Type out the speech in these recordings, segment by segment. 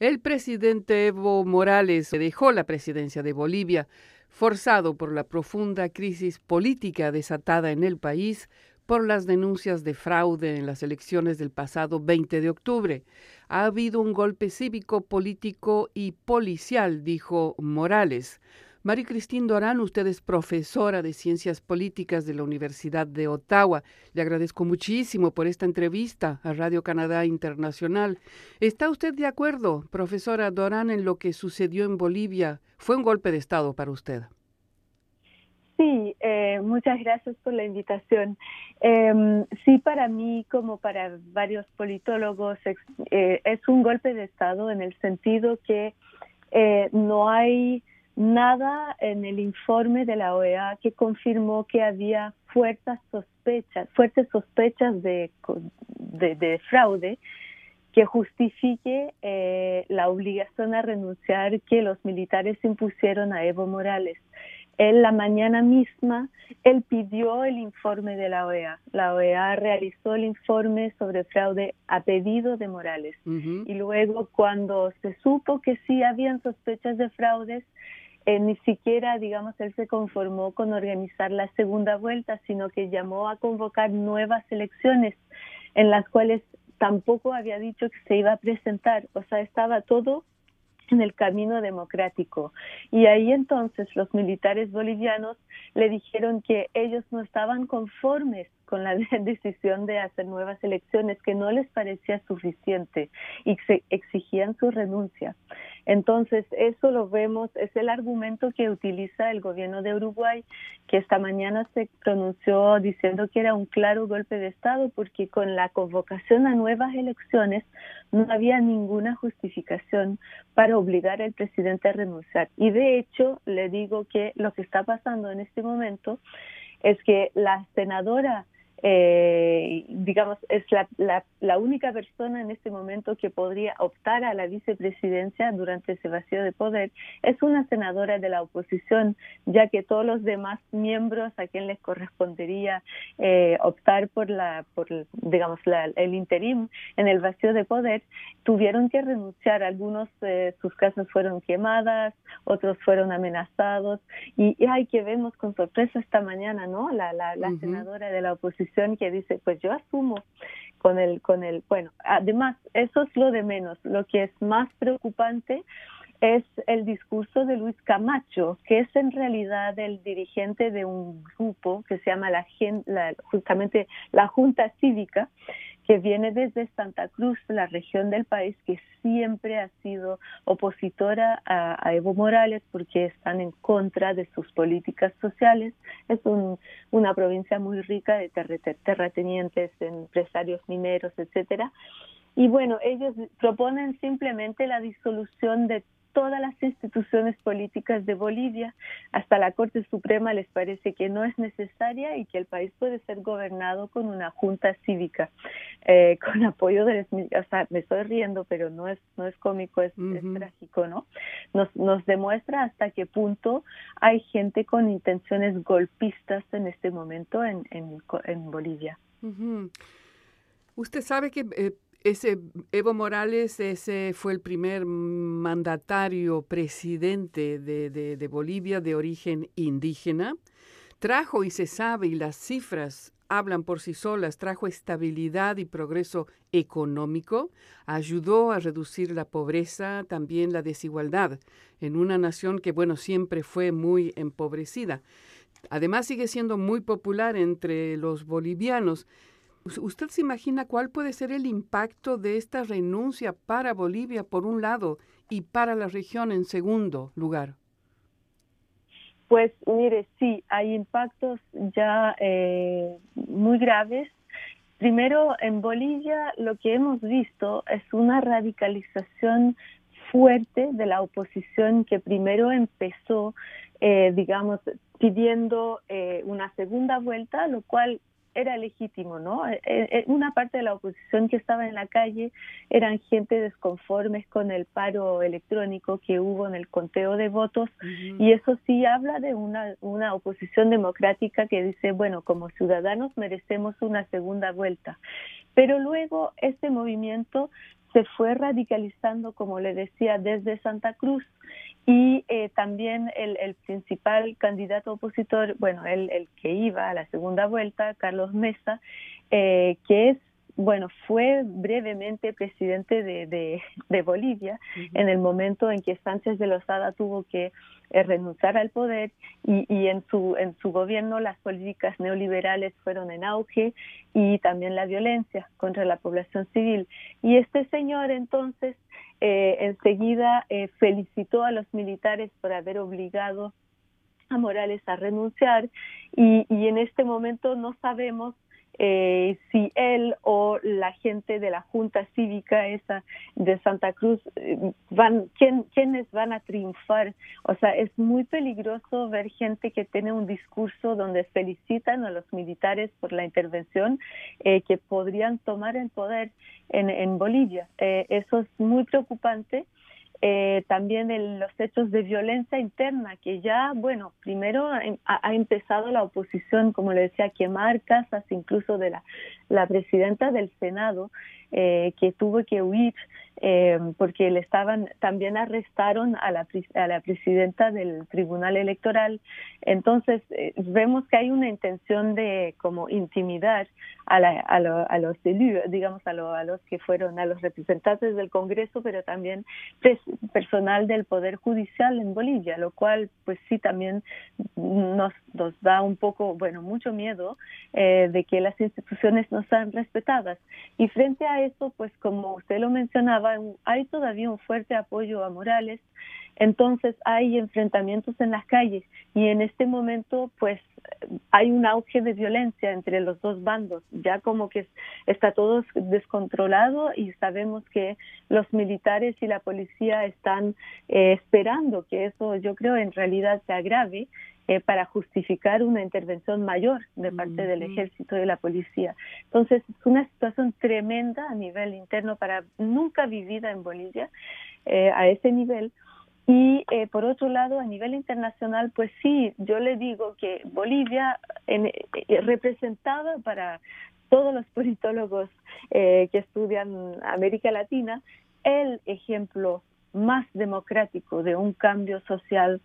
El presidente Evo Morales dejó la presidencia de Bolivia, forzado por la profunda crisis política desatada en el país por las denuncias de fraude en las elecciones del pasado 20 de octubre. Ha habido un golpe cívico, político y policial, dijo Morales. María Cristín Dorán, usted es profesora de Ciencias Políticas de la Universidad de Ottawa. Le agradezco muchísimo por esta entrevista a Radio Canadá Internacional. ¿Está usted de acuerdo, profesora Dorán, en lo que sucedió en Bolivia? ¿Fue un golpe de Estado para usted? Sí, eh, muchas gracias por la invitación. Em, sí, para mí, como para varios politólogos, eh, es un golpe de Estado en el sentido que eh, no hay nada en el informe de la OEA que confirmó que había fuertes sospechas, fuertes sospechas de, de, fraude que justifique eh, la obligación a renunciar que los militares impusieron a Evo Morales. Él la mañana misma, él pidió el informe de la OEA. La OEA realizó el informe sobre fraude a pedido de Morales. Y luego cuando se supo que sí habían sospechas de fraudes, eh, ni siquiera, digamos, él se conformó con organizar la segunda vuelta, sino que llamó a convocar nuevas elecciones en las cuales tampoco había dicho que se iba a presentar. O sea, estaba todo en el camino democrático. Y ahí entonces los militares bolivianos le dijeron que ellos no estaban conformes con la decisión de hacer nuevas elecciones, que no les parecía suficiente y se exigían su renuncia. Entonces, eso lo vemos, es el argumento que utiliza el gobierno de Uruguay, que esta mañana se pronunció diciendo que era un claro golpe de Estado, porque con la convocación a nuevas elecciones no había ninguna justificación para obligar al presidente a renunciar. Y de hecho, le digo que lo que está pasando en este momento es que la senadora eh, digamos, es la, la, única persona en este momento que podría optar a la vicepresidencia durante ese vacío de poder, es una senadora de la oposición, ya que todos los demás miembros a quien les correspondería eh, optar por la, por, digamos, el interim en el vacío de poder, tuvieron que renunciar. Algunos eh, sus casas fueron quemadas, otros fueron amenazados, y, hay que vemos con sorpresa esta mañana, ¿no? La, la, la senadora de la oposición que dice, pues yo asumo con el, con el, bueno, además, eso es lo de menos. Lo que es más preocupante es el discurso de Luis Camacho, que es en realidad el dirigente de un grupo que se llama la, la justamente la Junta Cívica, que viene desde Santa Cruz, la región del país que siempre ha sido opositora a, Evo Morales porque están en contra de sus políticas sociales. Es una provincia muy rica de terratenientes, empresarios mineros, etcétera. Y bueno, ellos proponen simplemente la disolución de todas las instituciones políticas de Bolivia, hasta la Corte Suprema les parece que no es necesaria y que el país puede ser gobernado con una junta cívica, eh, con apoyo de o sea, me estoy riendo, pero no es no es cómico, es, trágico, ¿no? Nos, nos demuestra hasta qué punto hay gente con intenciones golpistas en este momento en, en, en Bolivia. Usted sabe que eh, ese Evo Morales ese fue el primer mandatario presidente de, de, Bolivia de origen indígena. Trajo, y se sabe, y las cifras hablan por sí solas, trajo estabilidad y progreso económico, ayudó a reducir la pobreza, también la desigualdad, en una nación que, bueno, siempre fue muy empobrecida. Además sigue siendo muy popular entre los bolivianos. ¿Usted se imagina cuál puede ser el impacto de esta renuncia para Bolivia por un lado y para la región en segundo lugar? Pues mire, sí, hay impactos ya eh, muy graves. Primero, en Bolivia lo que hemos visto es una radicalización fuerte de la oposición que primero empezó, eh, digamos, pidiendo eh, una segunda vuelta, lo cual era legítimo, ¿no? Eh, eh, una parte de la oposición que estaba en la calle eran gente desconformes con el paro electrónico que hubo en el conteo de votos y eso sí habla de una, una oposición democrática que dice, bueno, como ciudadanos merecemos una segunda vuelta. Pero luego este movimiento se fue radicalizando, como le decía, desde Santa Cruz. Y eh, también el, principal candidato opositor, bueno, el, el, que iba a la segunda vuelta, Carlos Mesa, eh, que es bueno, fue brevemente presidente de, de, Bolivia en el momento en que Sánchez de Lozada tuvo que eh, renunciar al poder y, y, en, su, en su gobierno las políticas neoliberales fueron en auge y también la violencia contra la población civil. Y este señor entonces eh, enseguida eh, felicitó a los militares por haber obligado a Morales a renunciar y, y en este momento no sabemos eh, si él o la gente de la Junta Cívica esa de Santa Cruz eh, van, ¿quién, quiénes van a triunfar. O sea, es muy peligroso ver gente que tiene un discurso donde felicitan a los militares por la intervención eh, que podrían tomar el poder en, en Bolivia. Eh, eso es muy preocupante eh, también en los hechos de violencia interna, que ya, bueno, primero ha, empezado la oposición, como le decía, a quemar casas incluso de la, la presidenta del Senado, eh, que tuvo que huir eh, porque le estaban también arrestaron a la, a la presidenta del Tribunal Electoral. Entonces eh, vemos que hay una intención de como intimidar a, la, a, a los digamos a, a, los que fueron a los representantes del Congreso, pero también personal del Poder Judicial en Bolivia, lo cual pues sí también nos, nos da un poco, bueno, mucho miedo eh, de que las instituciones no sean respetadas. Y frente a eso, pues como usted lo mencionaba, hay todavía un fuerte apoyo a Morales, entonces hay enfrentamientos en las calles y en este momento pues hay un auge de violencia entre los dos bandos, ya como que está todo descontrolado y sabemos que los militares y la policía están eh, esperando que eso yo creo en realidad se agrave eh, para justificar una intervención mayor de parte del ejército y de la policía. Entonces, es una situación tremenda a nivel interno para nunca vivida en Bolivia eh, a ese nivel. Y eh, por otro lado, a nivel internacional, pues sí, yo le digo que Bolivia, en, representada para todos los politólogos que estudian América Latina, el ejemplo más democrático de un cambio social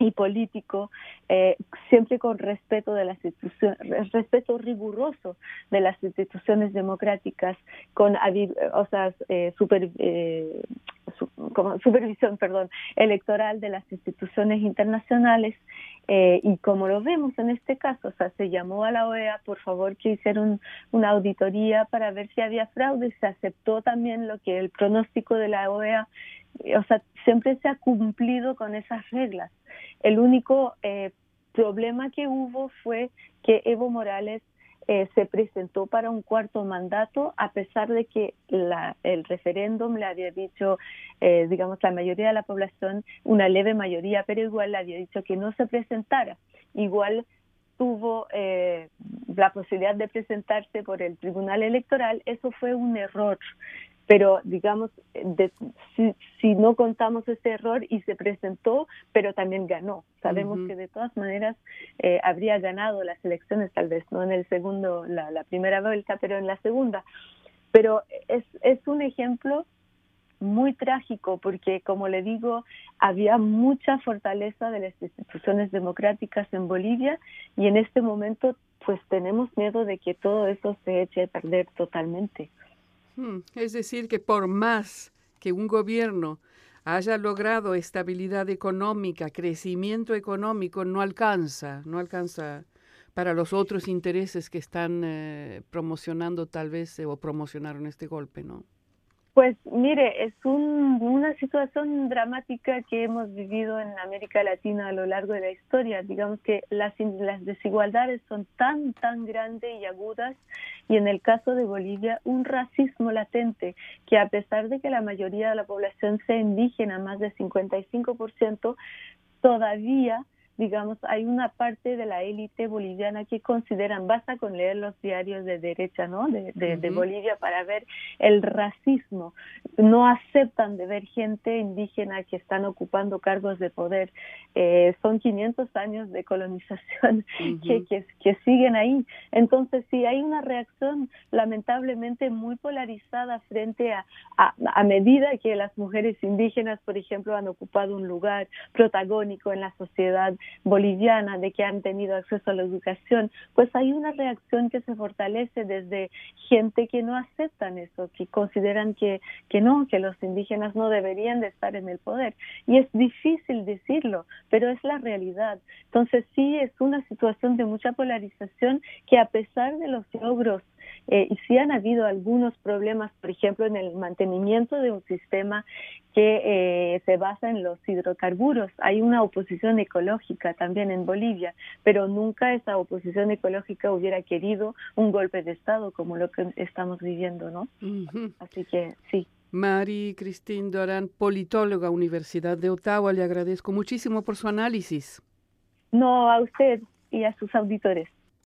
y político, eh, siempre con respeto de las instituciones, respeto riguroso de las instituciones democráticas, con o sea, eh, super, eh, supervisión perdón, electoral de las instituciones internacionales. Eh, y como lo vemos en este caso, o sea, se llamó a la OEA, por favor, que hicieron una auditoría para ver si había fraude, se aceptó también lo que el pronóstico de la OEA, o sea, siempre se ha cumplido con esas reglas. El único eh, problema que hubo fue que Evo Morales eh, se presentó para un cuarto mandato a pesar de que la, el referéndum le había dicho, eh, digamos, la mayoría de la población, una leve mayoría, pero igual le había dicho que no se presentara. Igual tuvo eh, la posibilidad de presentarse por el Tribunal Electoral, eso fue un error pero digamos, si, no contamos ese error y se presentó, pero también ganó. Sabemos que de todas maneras eh, habría ganado las elecciones, tal vez no en el segundo, la, la primera vuelta, pero en la segunda. Pero es, es un ejemplo muy trágico porque, como le digo, había mucha fortaleza de las instituciones democráticas en Bolivia y en este momento pues tenemos miedo de que todo eso se eche a perder totalmente. Hmm, es decir, que por más que un gobierno haya logrado estabilidad económica, crecimiento económico, no alcanza, no alcanza para los otros intereses que están eh, promocionando tal vez eh, o promocionaron este golpe, ¿no? Pues mire, es una situación dramática que hemos vivido en América Latina a lo largo de la historia. Digamos que las, las desigualdades son tan, tan grandes y agudas y en el caso de Bolivia un racismo latente que a pesar de que la mayoría de la población sea indígena, más del 55%, todavía digamos, hay una parte de la élite boliviana que consideran, basta con leer los diarios de derecha, ¿no? De, de, Bolivia para ver el racismo. No aceptan de ver gente indígena que están ocupando cargos de poder. Eh, son 500 años de colonización que, que, siguen ahí. Entonces, sí, hay una reacción lamentablemente muy polarizada frente a, a, a medida que las mujeres indígenas, por ejemplo, han ocupado un lugar protagónico en la sociedad boliviana, de que han tenido acceso a la educación, pues hay una reacción que se fortalece desde gente que no aceptan eso, que consideran que, que no, que los indígenas no deberían de estar en el poder. Y es difícil decirlo, pero es la realidad. Entonces sí es una situación de mucha polarización que a pesar de los logros eh, y sí han habido algunos problemas, por ejemplo, en el mantenimiento de un sistema que eh, se basa en los hidrocarburos. Hay una oposición ecológica también en Bolivia, pero nunca esa oposición ecológica hubiera querido un golpe de Estado como lo que estamos viviendo, ¿no? Así que sí. Mari Cristín Dorán, politóloga, Universidad de Ottawa, le agradezco muchísimo por su análisis. No, a usted y a sus auditores.